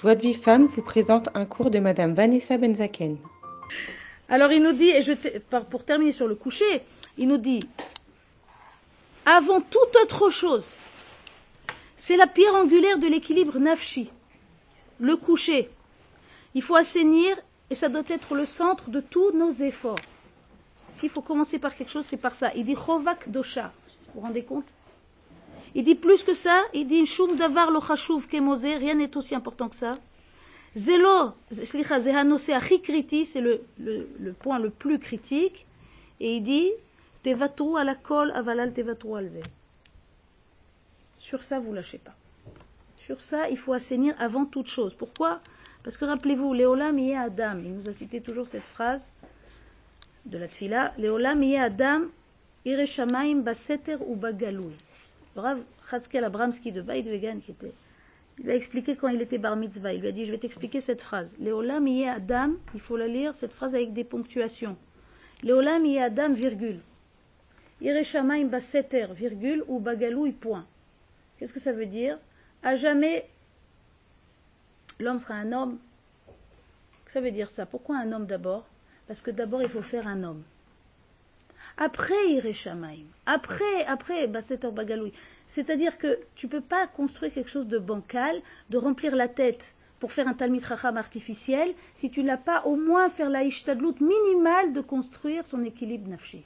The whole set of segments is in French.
Joie de vie femme vous présente un cours de Madame Vanessa Benzaken. Alors il nous dit, et je pour terminer sur le coucher, il nous dit, avant toute autre chose, c'est la pierre angulaire de l'équilibre nafshi, le coucher. Il faut assainir et ça doit être le centre de tous nos efforts. S'il faut commencer par quelque chose, c'est par ça. Il dit Chovak Dosha. Vous vous rendez compte? Il dit plus que ça, il dit Shum Davar Lo Kemose, rien n'est aussi important que ça. Zelo, Kriti, c'est le, le, le, point le plus critique. Et il dit Tevatru ala kol avalal tevatru alze. Sur ça, vous lâchez pas. Sur ça, il faut assainir avant toute chose. Pourquoi? Parce que rappelez-vous, Léolam y Adam. Il nous a cité toujours cette phrase de la tfila. Léolam y Adam, Ireshamaim baseter ou bagaloui. Le Rav Chatzkel Abramski de Baïd Vegan, qui était, il a expliqué quand il était bar mitzvah. Il lui a dit Je vais t'expliquer cette phrase. Léolam y Adam, il faut la lire, cette phrase avec des ponctuations. Léolam y Adam, virgule. Ireshamaim baseter, virgule, ou bagaloui, point. Qu'est-ce que ça veut dire? À jamais, l'homme sera un homme. Ça veut dire ça? Pourquoi un homme d'abord? Parce que d'abord, il faut faire un homme. Après, Ireshamaim. Après, après, Baseter Bagaloui. C'est-à-dire que tu ne peux pas construire quelque chose de bancal, de remplir la tête pour faire un Talmid Racham artificiel, si tu n'as pas au moins faire la Ishtadlut minimale de construire son équilibre nafshi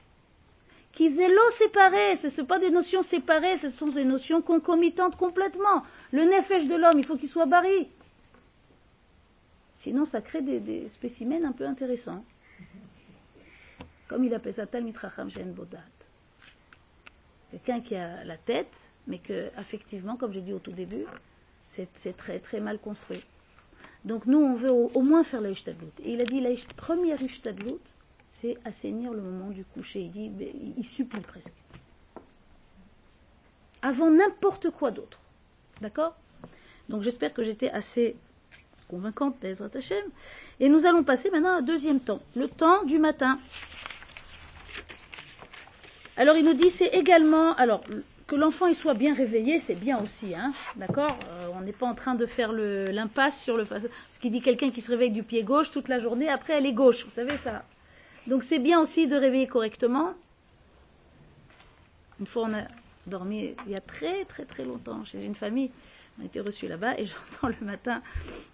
l'eau séparé, ce ne sont pas des notions séparées, ce sont des notions concomitantes complètement. Le nefesh de l'homme, il faut qu'il soit barri. Sinon, ça crée des, spécimens un peu intéressants. Comme il appelle ça Talmitracham Shen Bodat. Quelqu'un qui a la tête, mais que, effectivement, comme j'ai dit au tout début, c'est très très mal construit. Donc nous, on veut au, moins faire la Ishtadlut. Et il a dit la première Ishtadlut, c'est assainir le moment du coucher. Il dit, il supplie presque. Avant n'importe quoi d'autre. D'accord? Donc j'espère que j'étais assez convaincante d'Ezrat Hashem. Et nous allons passer maintenant un deuxième temps, le temps du matin. Alors il nous dit, c'est également, alors que l'enfant il soit bien réveillé, c'est bien aussi, hein, d'accord euh, On n'est pas en train de faire l'impasse sur le ce qui dit quelqu'un qui se réveille du pied gauche toute la journée, après elle est gauche, vous savez ça donc c'est bien aussi de réveiller correctement. Une fois on a dormi il y a très très très longtemps chez une famille, on a été reçus là-bas et j'entends le matin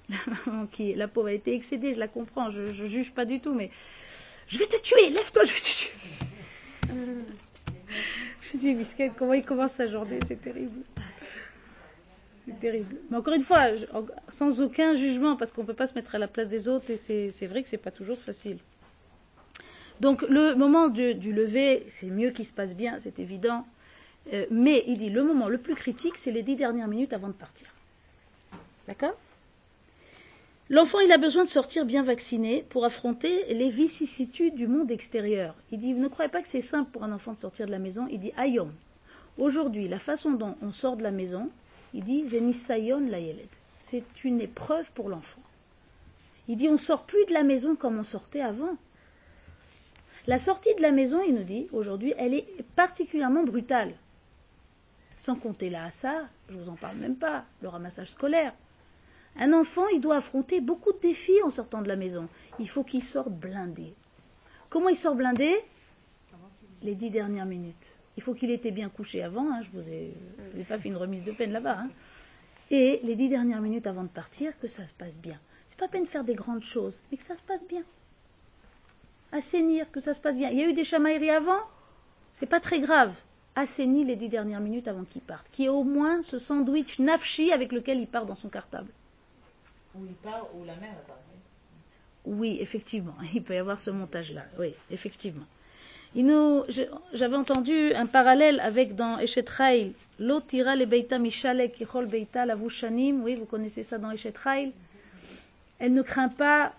la maman qui, la pauvre a été excédée, je la comprends, je, ne juge pas du tout, mais je vais te tuer, lève-toi, je vais te tuer. Dis, Misket, comment il commence sa journée, c'est terrible. C'est terrible. Mais encore une fois, sans aucun jugement, parce qu'on ne peut pas se mettre à la place des autres et c'est vrai que c'est pas toujours facile. Donc le moment du, lever, c'est mieux qu'il se passe bien, c'est évident. Euh, mais il dit le moment le plus critique, c'est les dix dernières minutes avant de partir. D'accord? L'enfant, a besoin de sortir bien vacciné pour affronter les vicissitudes du monde extérieur. Il dit, ne croyez pas que c'est simple pour un enfant de sortir de la maison. Il dit, ayom. Aujourd'hui, la façon dont on sort de la maison, il dit, zenisayon la C'est une épreuve pour l'enfant. Il dit, on sort plus de la maison comme on sortait avant. La sortie de la maison, il nous dit, aujourd'hui, elle est particulièrement brutale. Sans compter la hassa, je ne vous en parle même pas, le ramassage scolaire. Un enfant, il doit affronter beaucoup de défis en sortant de la maison. Il faut qu'il sorte blindé. Comment il sort blindé? Les dix dernières minutes. Il faut qu'il ait été bien couché avant, hein, je vous ai, pas fait une remise de peine là-bas. Hein. Et les dix dernières minutes avant de partir, que ça se passe bien. C'est pas peine de faire des grandes choses, mais que ça se passe bien assainir, que ça se passe bien. Il y a eu des chamailleries avant, c'est pas très grave. Assainir les dix dernières minutes avant qu'il parte. Qui ait au moins ce sandwich nafshi avec lequel il part dans son cartable. Où il part, où la mère. Oui, effectivement. Il peut y avoir ce montage-là. Oui, effectivement. J'avais entendu un parallèle avec dans Eshetrail, l'otira le beita mishale kichol beita lavushanim. Oui, vous connaissez ça dans Eshetrail. Elle ne craint pas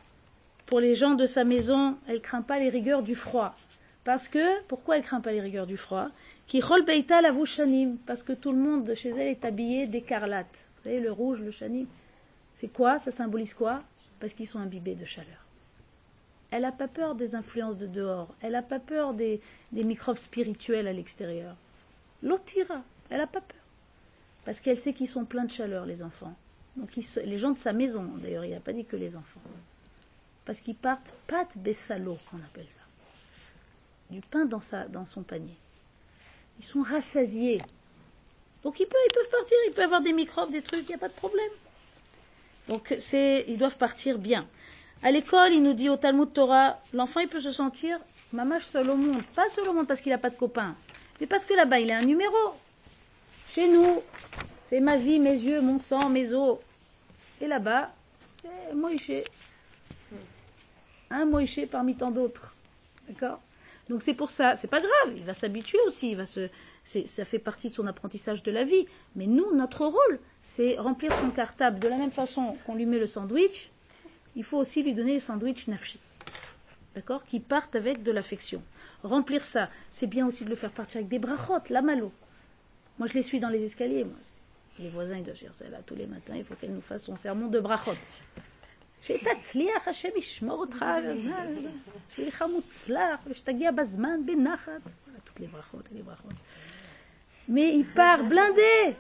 pour les gens de sa maison, elle ne craint pas les rigueurs du froid. Parce que, pourquoi elle ne craint pas les rigueurs du froid? Parce que tout le monde chez elle est habillé d'écarlate. Vous savez, le rouge, le chanim. C'est quoi? Ça symbolise quoi? Parce qu'ils sont imbibés de chaleur. Elle n'a pas peur des influences de dehors. Elle n'a pas peur des, microbes spirituels à l'extérieur. L'otira, elle n'a pas peur. Parce qu'elle sait qu'ils sont pleins de chaleur, les enfants. Donc ils les gens de sa maison, d'ailleurs, il n'a pas dit que les enfants. Parce qu'ils partent pâte bessalo, qu'on appelle ça. Du pain dans son panier. Ils sont rassasiés. Donc ils peuvent, ils peuvent partir, ils peuvent avoir des microbes, des trucs, il n'y a pas de problème. Donc ils doivent partir bien. À l'école, il nous dit au Talmud Torah, l'enfant il peut se sentir mamache seul au monde. Pas seul au monde parce qu'il n'a pas de copains, mais parce que là-bas il a un numéro. Chez nous, c'est ma vie, mes yeux, mon sang, mes os. Et là-bas, c'est Moïse. Un Moïse parmi tant d'autres. D'accord? Donc c'est pour ça, c'est pas grave, il va s'habituer aussi, il va se, ça fait partie de son apprentissage de la vie. Mais nous, notre rôle, c'est remplir son cartable de la même façon qu'on lui met le sandwich, il faut aussi lui donner le sandwich nafshi. D'accord Qui partent avec de l'affection. Remplir ça, c'est bien aussi de le faire partir avec des brachot, la malo. Moi, je les suis dans les escaliers. Moi. Les voisins, ils doivent dire celle-là tous les matins, il faut qu'elle nous fasse son sermon de brachot. שתצליח, השם ישמור אותך, שיהיה לך מוצלח, ושתגיע בזמן בנחת. Voilà, toutes les brachot, les brachot. Mais il part blindé.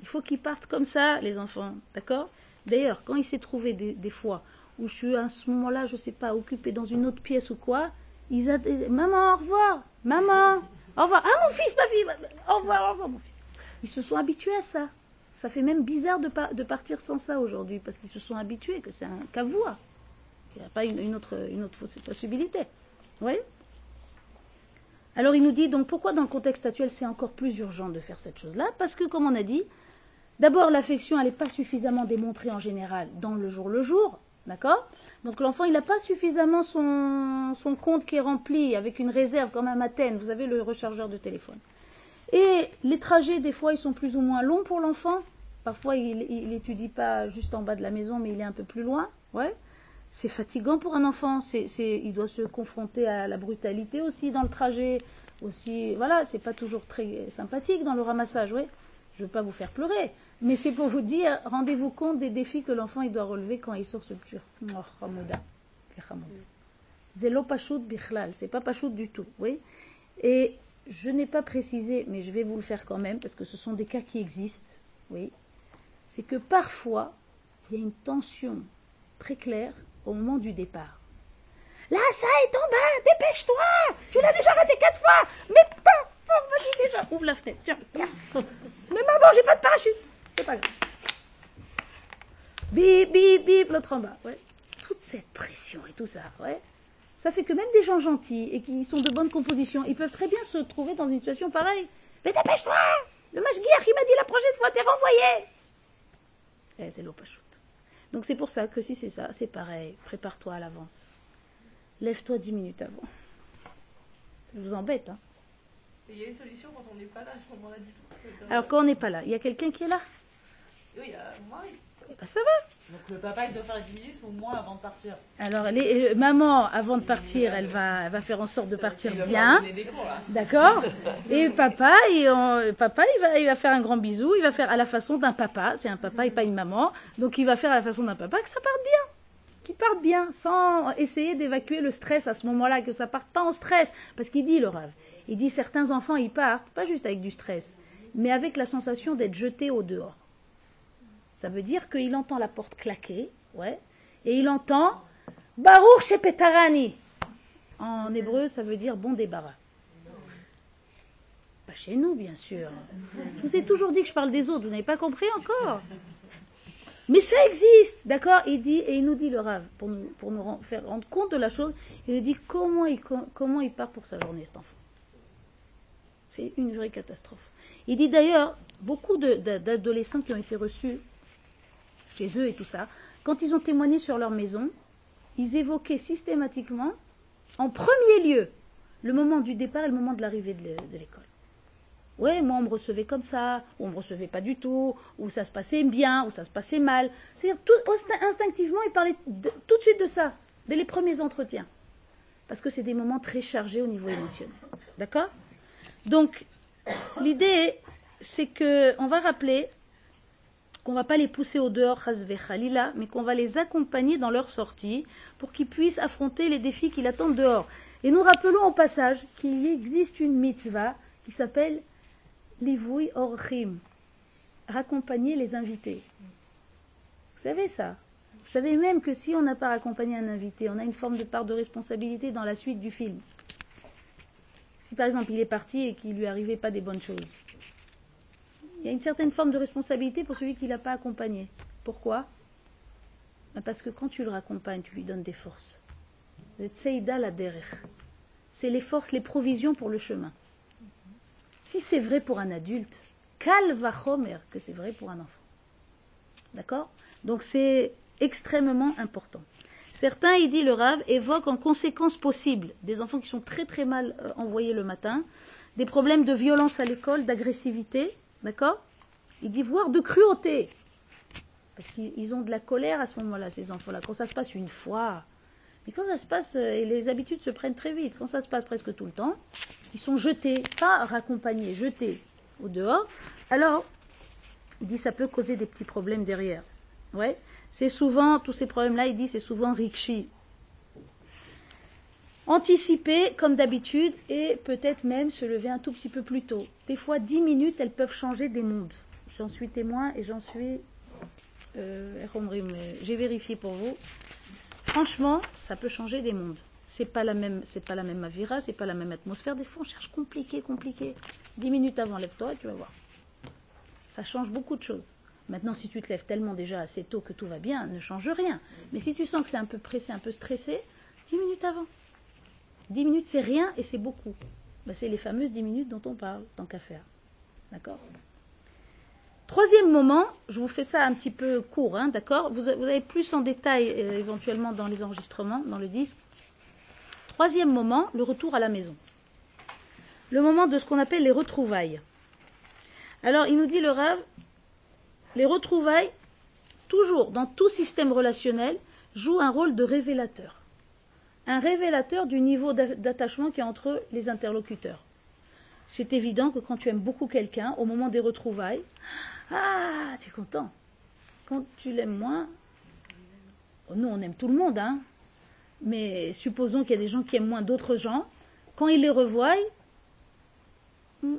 Il faut qu'ils partent comme ça, les enfants, d'accord? D'ailleurs, quand il s'est trouvé des, fois où je suis à ce moment-là, je sais pas, occupé dans une autre pièce ou quoi, ils a maman, au revoir, maman, au revoir, ah mon fils, ma fille, au revoir, au revoir mon fils. Ils se sont habitués à ça. Ça fait même bizarre de, de partir sans ça aujourd'hui, parce qu'ils se sont habitués que c'est un cavois. Il n'y a pas une, autre, une autre poss- possibilité. Vous voyez? Alors il nous dit donc pourquoi dans le contexte actuel c'est encore plus urgent de faire cette chose-là? Parce que comme on a dit, d'abord l'affection elle n'est pas suffisamment démontrée en général dans le jour le jour, d'accord? Donc l'enfant il n'a pas suffisamment son, compte qui est rempli avec une réserve comme un matin, vous avez le rechargeur de téléphone. Et les trajets des fois ils sont plus ou moins longs pour l'enfant. Parfois il n'étudie pas juste en bas de la maison mais il est un peu plus loin, ouais. C'est fatigant pour un enfant, il doit se confronter à la brutalité aussi dans le trajet, aussi, voilà, c'est pas toujours très sympathique dans le ramassage, oui. Je veux pas vous faire pleurer, mais c'est pour vous dire, rendez-vous compte des défis que l'enfant il doit relever quand il sort ce pur. Oh. Zélo pachout bichlal, c'est pas pachout du tout, oui. Et je n'ai pas précisé, mais je vais vous le faire quand même, parce que ce sont des cas qui existent, oui. C'est que parfois, il y a une tension très claire au moment du départ. Là, ça est en bas, dépêche-toi Tu l'as déjà raté quatre fois Mais pas vas-y déjà Ouvre la fenêtre, tiens. Mais maman, j'ai pas de parachute C'est pas grave. Bip, bip, bip, l'autre en bas, ouais. Toute cette pression et tout ça, ouais. Ça fait que même des gens gentils et qui sont de bonne composition, ils peuvent très bien se trouver dans une situation pareille. Mais dépêche-toi Le match guerre qui m'a dit la prochaine fois, t'es renvoyé Eh, c'est l'eau pas chaude. Donc c'est pour ça que si c'est ça, c'est pareil. Prépare-toi à l'avance. Lève-toi dix minutes avant. Je vous embête, hein. Il y a une solution quand on n'est pas là à ce moment-là du tout. Alors quand on n'est pas là, il y a quelqu'un qui est là? Oui, il y a moi. Ben, ça va. Donc le papa, il doit faire 10 minutes au moins avant de partir. Alors est- euh, maman, avant de partir, elle va, elle va faire en sorte de partir Il bien. D'accord Et papa, on- papa il, va, il va faire un grand bisou, il va faire à la façon d'un papa, c'est un papa et pas une maman, donc il va faire à la façon d'un papa que ça parte bien, qu'il parte bien, sans essayer d'évacuer le stress à ce moment-là, que ça parte pas en stress, parce qu'il dit le rêve, il dit certains enfants ils partent, pas juste avec du stress, mais avec la sensation d'être jetés au dehors. Ça veut dire qu'il entend la porte claquer, ouais, et il entend Baruch Shepetarani. En hébreu, ça veut dire bon débarras. Pas chez nous, bien sûr. Je vous ai toujours dit que je parle des autres, vous n'avez pas compris encore. Mais ça existe, d'accord? Il dit, et il nous dit le rave, pour nous, pour nous faire rendre compte de la chose, il nous dit comment il, co- comment il part pour sa journée, cet enfant? C'est une vraie catastrophe. Il dit d'ailleurs, beaucoup d'adolescents qui ont été reçus chez eux et tout ça, quand ils ont témoigné sur leur maison, ils évoquaient systématiquement, en premier lieu, le moment du départ et le moment de l'arrivée de l'é- de l'école. Ouais, moi on me recevait comme ça, ou on me recevait pas du tout, ou ça se passait bien, ou ça se passait mal. C'est-à-dire instinctivement, ils parlaient tout de suite de ça, dès les premiers entretiens, parce que c'est des moments très chargés au niveau émotionnel. D'accord? Donc l'idée, c'est que on va rappeler qu'on va pas les pousser au dehors, Khalila, mais qu'on va les accompagner dans leur sortie pour qu'ils puissent affronter les défis qui l'attendent dehors. Et nous rappelons au passage qu'il existe une mitzvah qui s'appelle Livui Orchim, raccompagner les invités. Vous savez ça? Vous savez même que si on n'a pas accompagné un invité, on a une forme de part de responsabilité dans la suite du film. Si par exemple il est parti et qu'il lui arrivait pas des bonnes choses, il y a une certaine forme de responsabilité pour celui qui l'a pas accompagné. Pourquoi? Ben Parce que quand tu le raccompagnes, tu lui donnes des forces. C'est les forces, les provisions pour le chemin. Si c'est vrai pour un adulte, calva chomer que c'est vrai pour un enfant. D'accord? Donc c'est extrêmement important. Certains, il dit le Rav, évoquent en conséquence possible des enfants qui sont très très mal euh, envoyés le matin, des problèmes de violence à l'école, d'agressivité, d'accord? Il dit voire de cruauté. Parce qu'ils ont de la colère à ce moment-là, ces enfants-là. Quand ça se passe une fois, mais quand ça se passe, euh, et les habitudes se prennent très vite, quand ça se passe presque tout le temps, ils sont jetés, pas raccompagnés, jetés au dehors, alors, il dit ça peut causer des petits problèmes derrière. Ouais, c'est souvent, tous ces problèmes-là, il dit c'est souvent rikshi. Anticiper, comme d'habitude, et peut-être même se lever un tout petit peu plus tôt. Des fois, dix minutes, elles peuvent changer des mondes. J'en suis témoin et j'en suis. Euh, J'ai vérifié pour vous. Franchement, ça peut changer des mondes. C'est pas la même, c'est pas la même avira, c'est pas la même atmosphère. Des fois, on cherche compliqué, compliqué. Dix minutes avant, lève-toi, tu vas voir. Ça change beaucoup de choses. Maintenant, si tu te lèves tellement déjà assez tôt que tout va bien, ne change rien. Mais si tu sens que c'est un peu pressé, un peu stressé, dix minutes avant. Dix minutes, c'est rien et c'est beaucoup. Ben, c'est les fameuses dix minutes dont on parle, tant qu'à faire. D'accord? Troisième moment, je vous fais ça un petit peu court, hein, d'accord? Vous, avez plus en détail euh, éventuellement dans les enregistrements, dans le disque. Troisième moment, le retour à la maison. Le moment de ce qu'on appelle les retrouvailles. Alors, il nous dit le rêve, les retrouvailles, toujours dans tout système relationnel, jouent un rôle de révélateur. Un révélateur du niveau d'attachement qui est entre les interlocuteurs. C'est évident que quand tu aimes beaucoup quelqu'un, au moment des retrouvailles, ah, tu es content. Quand tu l'aimes moins, nous on aime tout le monde, hein, mais supposons qu'il y a des gens qui aiment moins d'autres gens, quand ils les revoient, hmm,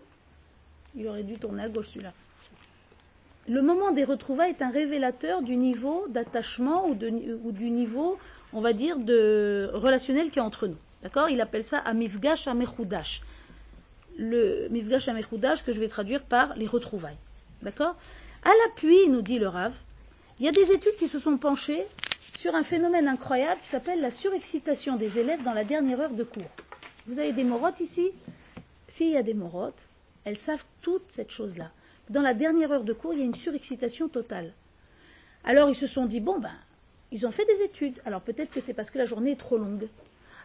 il aurait dû tourner à gauche celui-là. Le moment des retrouvailles est un révélateur du niveau d'attachement ou, du niveau, on va dire, de relationnel qui est entre nous. D'accord? Il appelle ça Amifgash Amechoudash. Le Mifgash Amechoudash que je vais traduire par les retrouvailles. D'accord? À l'appui, nous dit le Rav, il y a des études qui se sont penchées sur un phénomène incroyable qui s'appelle la surexcitation des élèves dans la dernière heure de cours. Vous avez des morottes ici? S'il y a des morottes, elles savent toute cette chose-là. Dans la dernière heure de cours, il y a une surexcitation totale. Alors ils se sont dit, bon ben, ils ont fait des études. Alors peut-être que c'est parce que la journée est trop longue.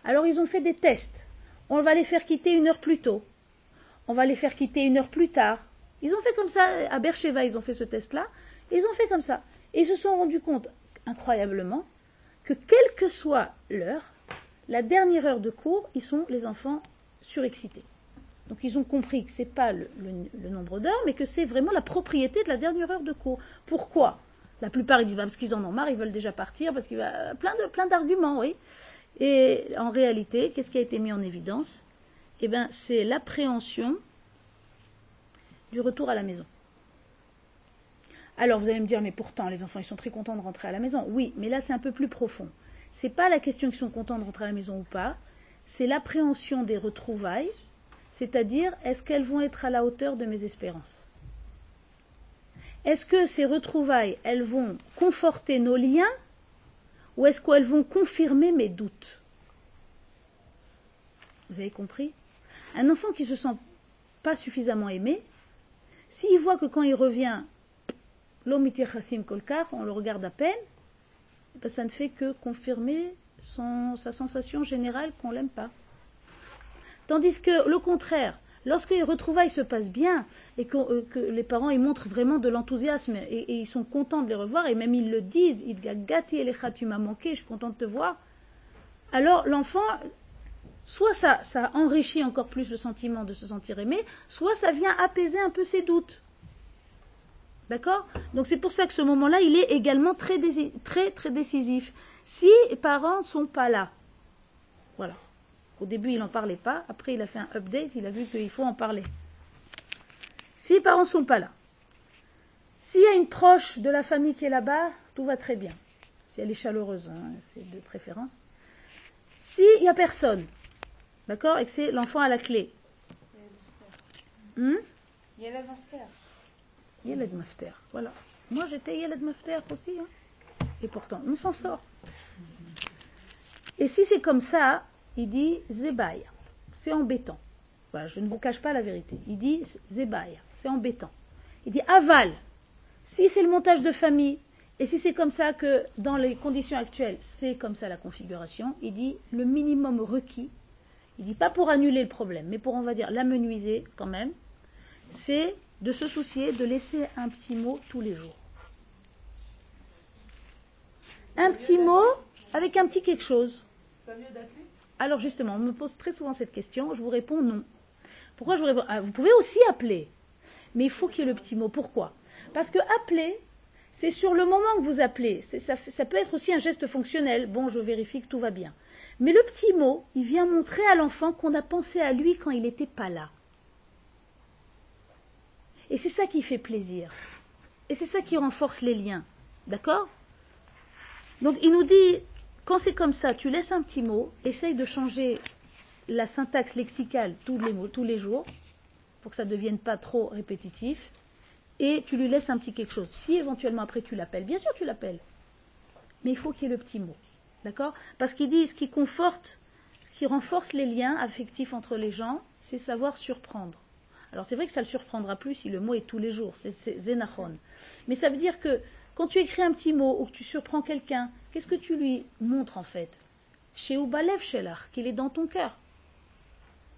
Alors ils ont fait des tests. On va les faire quitter une heure plus tôt. On va les faire quitter une heure plus tard. Ils ont fait comme ça, à Bercheva, ils ont fait ce test-là. Ils ont fait comme ça. Et ils se sont rendus compte, incroyablement, que quelle que soit l'heure, la dernière heure de cours, ils sont les enfants surexcités. Donc ils ont compris que ce n'est pas le, nombre d'heures, mais que c'est vraiment la propriété de la dernière heure de cours. Pourquoi? La plupart ils disent bah, parce qu'ils en marre, ils veulent déjà partir, parce qu'il y a plein d'arguments, oui. Et en réalité, qu'est-ce qui a été mis en évidence? Eh bien, c'est l'appréhension du retour à la maison. Alors vous allez me dire, mais pourtant les enfants ils sont très contents de rentrer à la maison. Oui, mais là c'est un peu plus profond. C'est pas la question qu'ils sont contents de rentrer à la maison ou pas, c'est l'appréhension des retrouvailles c'est-à-dire, est-ce qu'elles vont être à la hauteur de mes espérances? Est-ce que ces retrouvailles, elles vont conforter nos liens ou est-ce qu'elles vont confirmer mes doutes? Vous avez compris? Un enfant qui ne se sent pas suffisamment aimé, s'il voit que quand il revient, l'omitir chassim kolkar, on le regarde à peine, ben, ça ne fait que confirmer sa sensation générale qu'on l'aime pas. Tandis que le contraire, lorsque les retrouvailles se passent bien et que, euh, les parents ils montrent vraiment de l'enthousiasme et, ils sont contents de les revoir et même ils le disent, il gâté et tu m'as manqué, je suis content de te voir. Alors l'enfant, soit ça, ça enrichit encore plus le sentiment de se sentir aimé, soit ça vient apaiser un peu ses doutes. D'accord? Donc c'est pour ça que ce moment-là, il est également très, très, très décisif. Si les parents ne sont pas là, voilà. Au début, il n'en parlait pas. Après, il a fait un update. Il a vu qu'il faut en parler. Si les parents ne sont pas là, s'il y a une proche de la famille qui est là-bas, tout va très bien. Si elle est chaleureuse, hein, c'est de préférence. S'il n'y a personne, d'accord, et que c'est l'enfant à la clé. Hmm? Yelad Mafter. Yeled Mafter, voilà. Moi j'étais Yeled Mafter aussi, hein. et pourtant on s'en sort. Et si c'est comme ça, il dit Zebaï, c'est embêtant. Voilà, je ne vous cache pas la vérité. Il dit Zebaï, c'est embêtant. Il dit Aval, si c'est le montage de famille, et si c'est comme ça que dans les conditions actuelles, c'est comme ça la configuration, il dit le minimum requis, il dit pas pour annuler le problème, mais pour, on va dire, l'amenuiser quand même, c'est de se soucier de laisser un petit mot tous les jours. Un petit mot avec un petit quelque chose. Alors justement, on me pose très souvent cette question, je vous réponds non. Pourquoi je vous réponds? Ah, Vous pouvez aussi appeler, mais il faut qu'il y ait le petit mot. Pourquoi? Parce que appeler, c'est sur le moment que vous appelez. Ça peut être aussi un geste fonctionnel. Bon, je vérifie que tout va bien. Mais le petit mot, il vient montrer à l'enfant qu'on a pensé à lui quand il n'était pas là. Et c'est ça qui fait plaisir. Et c'est ça qui renforce les liens. D'accord? Donc il nous dit, quand c'est comme ça, tu laisses un petit mot, essaye de changer la syntaxe lexicale tous les, mots, tous les jours, pour que ça ne devienne pas trop répétitif, et tu lui laisses un petit quelque chose. Si éventuellement après tu l'appelles, bien sûr tu l'appelles, mais il faut qu'il y ait le petit mot. D'accord? Parce qu'il dit, ce qui conforte, ce qui renforce les liens affectifs entre les gens, c'est savoir surprendre. Alors c'est vrai que ça le surprendra plus si le mot est tous les jours, c'est zénachon. Mais ça veut dire que quand tu écris un petit mot ou que tu surprends quelqu'un, qu'est-ce que tu lui montres en fait? Chez Ubalev Shelach, qu'il est dans ton cœur.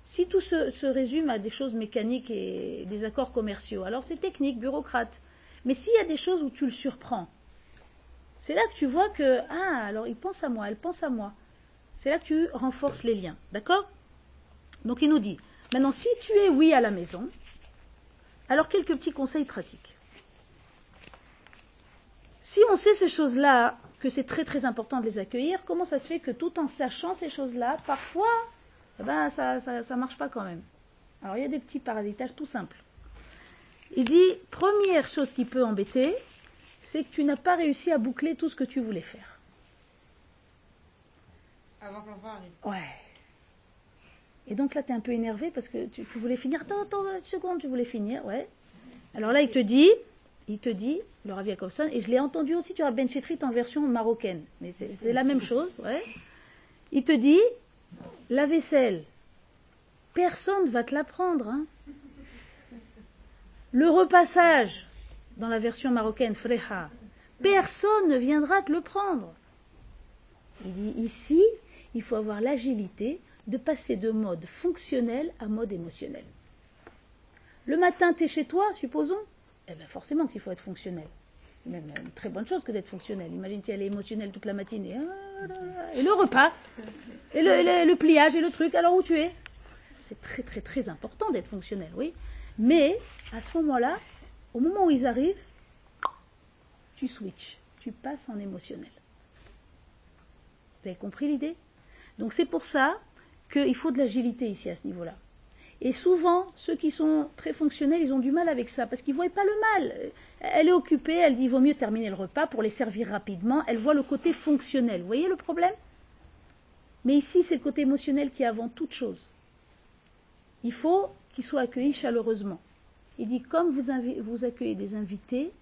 Si tout se, se résume à des choses mécaniques et des accords commerciaux, alors c'est technique, bureaucrate. Mais s'il y a des choses où tu le surprends, c'est là que tu vois que, ah, alors il pense à moi, elle pense à moi. C'est là que tu renforces les liens. D'accord? Donc il nous dit, maintenant si tu es oui à la maison, alors quelques petits conseils pratiques. Si on sait ces choses-là, que c'est très très important de les accueillir, comment ça se fait que tout en sachant ces choses-là, parfois, eh ben, ça, ça, ça marche pas quand même? Alors il y a des petits parasitages tout simples. Il dit, première chose qui peut embêter, c'est que tu n'as pas réussi à boucler tout ce que tu voulais faire. Avant que l'enfant arrive. Ouais. Et donc là, tu es un peu énervé parce que tu, tu voulais finir. Attends, attends, une seconde, tu voulais finir, ouais. Alors là, il te dit, il te dit, le Rav et je l'ai entendu aussi, tu as Ben Chetrit en version marocaine, mais c'est la même chose, ouais. Il te dit, la vaisselle, personne va te la prendre. Hein. Le repassage, dans la version marocaine, freha, personne ne viendra te le prendre. Il dit ici, il faut avoir l'agilité de passer de mode fonctionnel à mode émotionnel. Le matin, tu es chez toi, supposons, eh bien forcément qu'il faut être fonctionnel. Même une très bonne chose que d'être fonctionnel. Imagine si elle est émotionnelle toute la matinée. Ah. Et le repas, et le, le- le pliage, et le truc, alors où tu es? C'est très très très important d'être fonctionnel, oui. Mais à ce moment-là, au moment où ils arrivent, tu switches, tu passes en émotionnel. Vous avez compris l'idée? Donc c'est pour ça qu'il faut de l'agilité ici à ce niveau-là. Et souvent, ceux qui sont très fonctionnels, ils ont du mal avec ça, parce qu'ils ne voient pas le mal. Elle est occupée, elle dit il vaut mieux terminer le repas pour les servir rapidement. Elle voit le côté fonctionnel. Vous voyez le problème? Mais ici, c'est le côté émotionnel qui est avant toute chose. Il faut qu'ils soient accueillis chaleureusement. Il dit comme vous, vous accueillez des invités,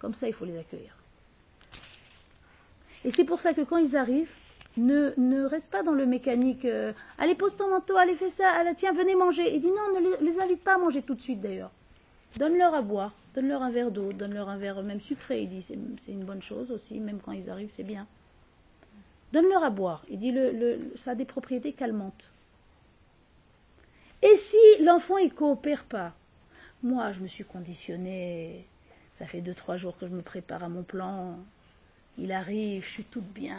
comme ça il faut les accueillir. Et c'est pour ça que quand ils arrivent, ne, ne reste pas dans le mécanique. euh, allez, pose ton manteau, allez, fais ça, allez, tiens, venez manger. Il dit non, ne les, invite pas à manger tout de suite d'ailleurs. Donne-leur à boire, donne-leur un verre d'eau, donne-leur un verre même sucré. Il dit c'est une bonne chose aussi, même quand ils arrivent, c'est bien. Donne-leur à boire. Il dit le, le, ça a des propriétés calmantes. Et si l'enfant il coopère pas? Moi, je me suis conditionnée. Ça fait deux trois jours que je me prépare à mon plan. Il arrive, je suis toute bien,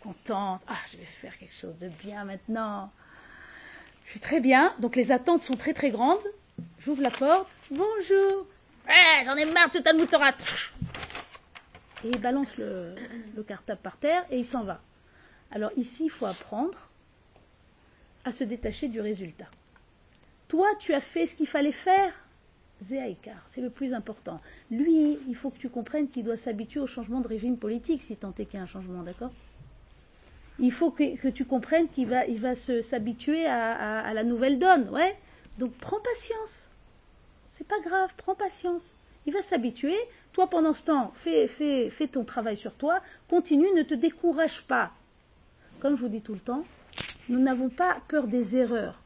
contente. Ah, je vais faire quelque chose de bien maintenant. Je suis très bien. Donc les attentes sont très très grandes. J'ouvre la porte. Bonjour. Eh, j'en ai marre de cette almoutorate. Et il balance le, le cartable par terre et il s'en va. Alors ici, il faut apprendre à se détacher du résultat. Toi, tu as fait ce qu'il fallait faire? Zéaïkar, c'est le plus important. Lui, il faut que tu comprennes qu'il doit s'habituer au changement de régime politique, si tant est qu'il y a un changement, d'accord? Il faut que, tu comprennes qu'il va, s'habituer à, la nouvelle donne, ouais Donc prends patience. C'est pas grave, prends patience. Il va s'habituer. Toi, pendant ce temps, fais, fais, fais ton travail sur toi. Continue, ne te décourage pas. Comme je vous dis tout le temps, nous n'avons pas peur des erreurs.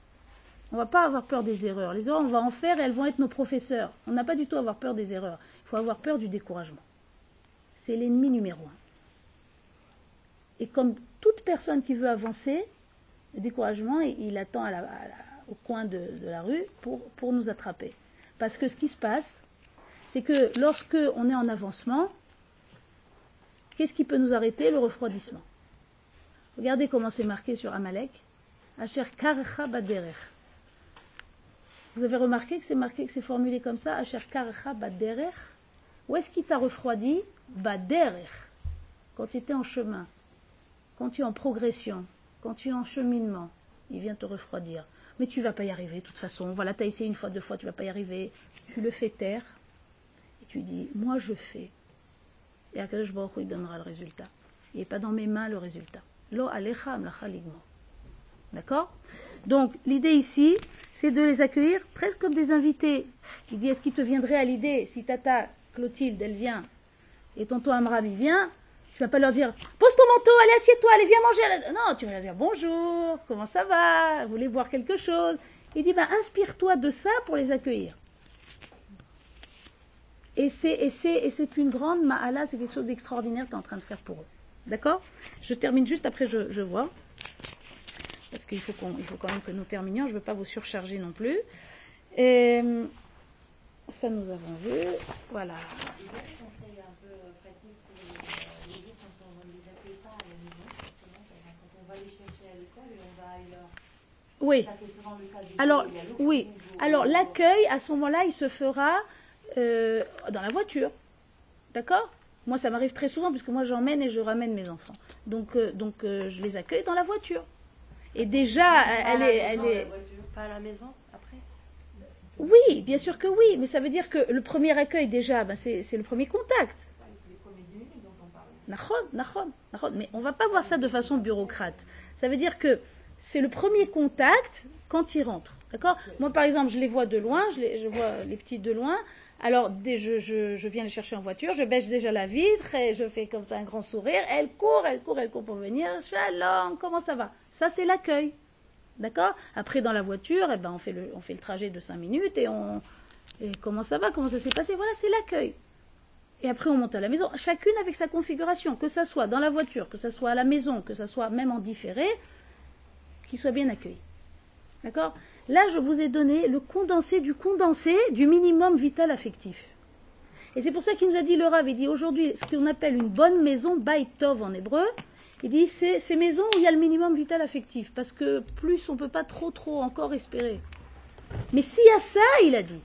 On va pas avoir peur des erreurs. Les erreurs, on va en faire et elles vont être nos professeurs. On n'a pas du tout à avoir peur des erreurs. Il faut avoir peur du découragement. C'est l'ennemi numéro un. Et comme toute personne qui veut avancer, le découragement, il attend au coin de, la rue pour, nous attraper. Parce que ce qui se passe, c'est que lorsque on est en avancement, qu'est-ce qui peut nous arrêter? Le refroidissement. Regardez comment c'est marqué sur Amalek. Asher karcha baderech. Vous avez remarqué que c'est marqué, que c'est formulé comme ça? Asher karcha baderech. Où est-ce qu'il t'a refroidi? Baderech. Quand tu étais en chemin, quand tu es en progression, quand tu es en cheminement, il vient te refroidir. Mais tu vas pas y arriver, de toute façon. Voilà, tu as essayé une fois, deux fois, tu vas pas y arriver. Tu le fais taire. Et tu dis, moi je fais. Et Akadosh Baruch Hu, il donnera le résultat. Il n'est pas dans mes mains le résultat. Lo. D'accord? Donc, l'idée ici, c'est de les accueillir presque comme des invités. Il dit, est-ce qu'il te viendrait à l'idée, si Tata Clotilde, elle vient, et tonton Amram, il vient, tu vas pas leur dire, pose ton manteau, allez, assieds-toi, allez, viens manger. Non, tu vas leur dire, bonjour, comment ça va, vous voulez boire quelque chose? Il dit, ben, inspire-toi de ça pour les accueillir. Et c'est, et c'est, une grande ma'ala, c'est quelque chose d'extraordinaire que tu es en train de faire pour eux. D'accord? Je termine juste après, je, vois. Parce qu'il faut, faut quand même que nous terminions, je ne veux pas vous surcharger non plus. Et, ça, nous avons vu. Voilà. Il y a des conseils un peu pratiques pour les, les autres quand on ne les accueille pas à la maison, justement, par exemple, quand on va les chercher à l'école et on va leur... Oui. Ça fait souvent le cas des Alors, oui. Alors, l'accueil, à ce moment-là, il se fera euh, dans la voiture. D'accord? Moi, ça m'arrive très souvent, puisque moi, j'emmène et je ramène mes enfants. Donc, euh, donc euh, je les accueille dans la voiture. Et déjà, elle est... maison, Elle est... voiture, Pas à la maison, après? Oui, bien sûr que oui, mais ça veut dire que le premier accueil, déjà, ben, c'est c'est le premier contact. Les premiers 10 minutes dont on parle. Nahon, nahon, nahon. Mais on va pas voir ça de façon bureaucrate. Ça veut dire que c'est le premier contact quand ils rentrent. D'accord? Moi, par exemple, je les vois de loin, je, vois les petits de loin. Alors, je, viens les chercher en voiture, je baisse déjà la vitre et je fais comme ça un grand sourire. Elle court, elle court, elle court pour venir. Shalom, comment ça va? Ça, c'est l'accueil. D'accord? Après, dans la voiture, eh ben, on, fait le, on fait le trajet de 5 minutes et on. Et comment ça va? Comment ça s'est passé? Voilà, c'est l'accueil. Et après, on monte à la maison, chacune avec sa configuration, que ça soit dans la voiture, que ça soit à la maison, que ça soit même en différé, qu'il soit bien accueilli. D'accord? Là, je vous ai donné le condensé du condensé du minimum vital affectif. Et c'est pour ça qu'il nous a dit, le Rav, il dit aujourd'hui, ce qu'on appelle une bonne maison, Baitov en hébreu, il dit, c'est ces maisons où il y a le minimum vital affectif, parce que plus on ne peut pas trop, trop encore espérer. Mais s'il y a ça, il a dit,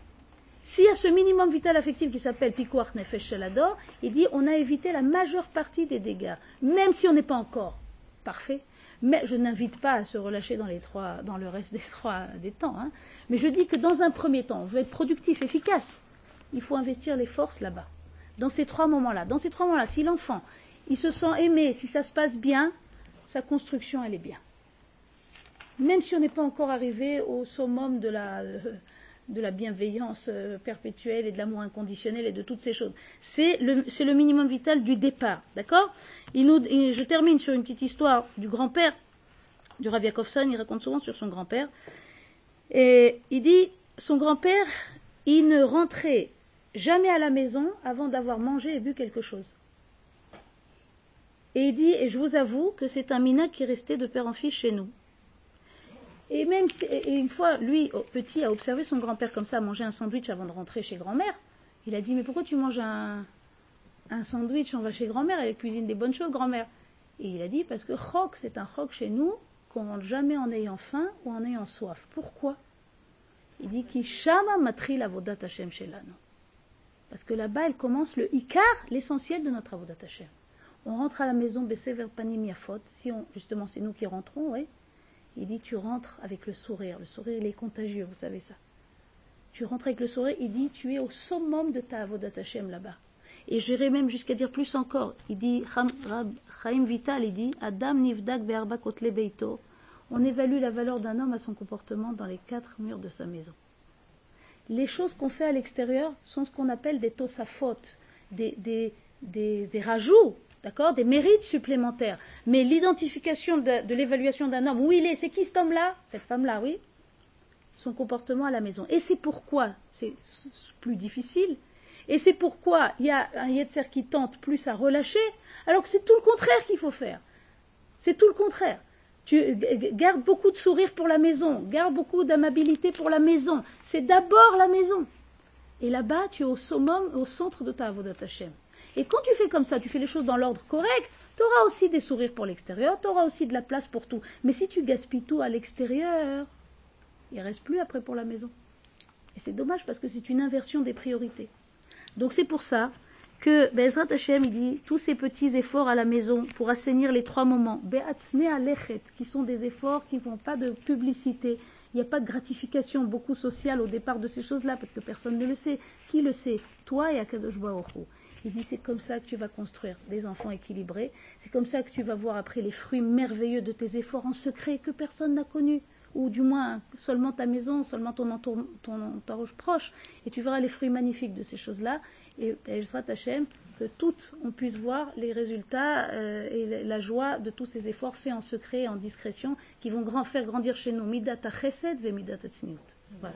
s'il y a ce minimum vital affectif qui s'appelle Pikuach Nefesh Shelador, il dit on a évité la majeure partie des dégâts, même si on n'est pas encore parfait. Mais je n'invite pas à se relâcher dans, les trois, dans le reste des trois des temps. hein. Mais je dis que dans un premier temps, on veut être productif, efficace. Il faut investir les forces là-bas. Dans ces trois moments-là. Dans ces trois moments-là, si l'enfant, il se sent aimé, si ça se passe bien, sa construction, elle est bien. Même si on n'est pas encore arrivé au summum de la, de la bienveillance euh, perpétuelle et de l'amour inconditionnel et de toutes ces choses. C'est le, minimum vital du départ, d'accord? Je termine sur une petite histoire du grand-père du Rav Yakovson, il raconte souvent sur son grand-père. Et il dit, son grand-père, il ne rentrait jamais à la maison avant d'avoir mangé et bu quelque chose. Et il dit, et je vous avoue que c'est un mina qui restait de père en fils chez nous. Et même si, une fois, lui, au- petit, a observé son grand-père comme ça, manger un sandwich avant de rentrer chez grand-mère. Il a dit, mais pourquoi tu manges un, sandwich On va chez grand-mère, elle cuisine des bonnes choses, grand-mère. Et il a dit, parce que chok, c'est un chok chez nous qu'on mange jamais en ayant faim ou en ayant soif. Pourquoi? Il dit, ki shama matri l'avodat Hashem shelano. Parce que là-bas, elle commence le ikar, l'essentiel de notre avodat Hashem. On rentre à la maison, baissé vers panim yafot. Si on, justement, c'est nous qui rentrons, oui. Il dit tu rentres avec le sourire. Le sourire, il est contagieux, vous savez ça. tu rentres avec le sourire, il dit tu es au summum de ta avodat Hashem là-bas. Et j'irai même jusqu'à dire plus encore. Il dit, Chaim Vital, il dit, Adam nivdak be'arba beito. On évalue la valeur d'un homme à son comportement dans les quatre murs de sa maison. Les choses qu'on fait à l'extérieur sont ce qu'on appelle des tosafot, des, des, des, des rajouts, d'accord, des mérites supplémentaires. Mais l'identification de, l'évaluation d'un homme, où il est, c'est qui cet homme-là? Cette femme-là, oui. Son comportement à la maison. Et c'est pourquoi c'est plus difficile. Et c'est pourquoi il y a un Yetzer qui tente plus à relâcher, alors que c'est tout le contraire qu'il faut faire. C'est tout le contraire. Tu gardes beaucoup de sourire pour la maison, garde beaucoup d'amabilité pour la maison. C'est d'abord la maison. Et là-bas, tu es au summum, au centre de ta Avodat Hashem. Et quand tu fais comme ça, tu fais les choses dans l'ordre correct, tu auras aussi des sourires pour l'extérieur, tu auras aussi de la place pour tout. Mais si tu gaspilles tout à l'extérieur, il reste plus après pour la maison. Et c'est dommage parce que c'est une inversion des priorités. Donc c'est pour ça que Bezrat Hashem il dit tous ces petits efforts à la maison pour assainir les trois moments, alechet, qui sont des efforts qui ne font pas de publicité. Il n'y a pas de gratification beaucoup sociale au départ de ces choses-là parce que personne ne le sait. Qui le sait? Toi et Akadosh Baruch. Il dit c'est comme ça que tu vas construire des enfants équilibrés. C'est comme ça que tu vas voir après les fruits merveilleux de tes efforts en secret que personne n'a connus ou du moins seulement ta maison, seulement ton, entour, ton entourage proche, et tu verras les fruits magnifiques de ces choses-là, et Ezrat Hashem, que toutes on puisse voir les résultats euh, et la- joie de tous ces efforts faits en secret et en discrétion, qui vont grand, faire grandir chez nous Midat Chesed ve Midat Tzniut. Voilà,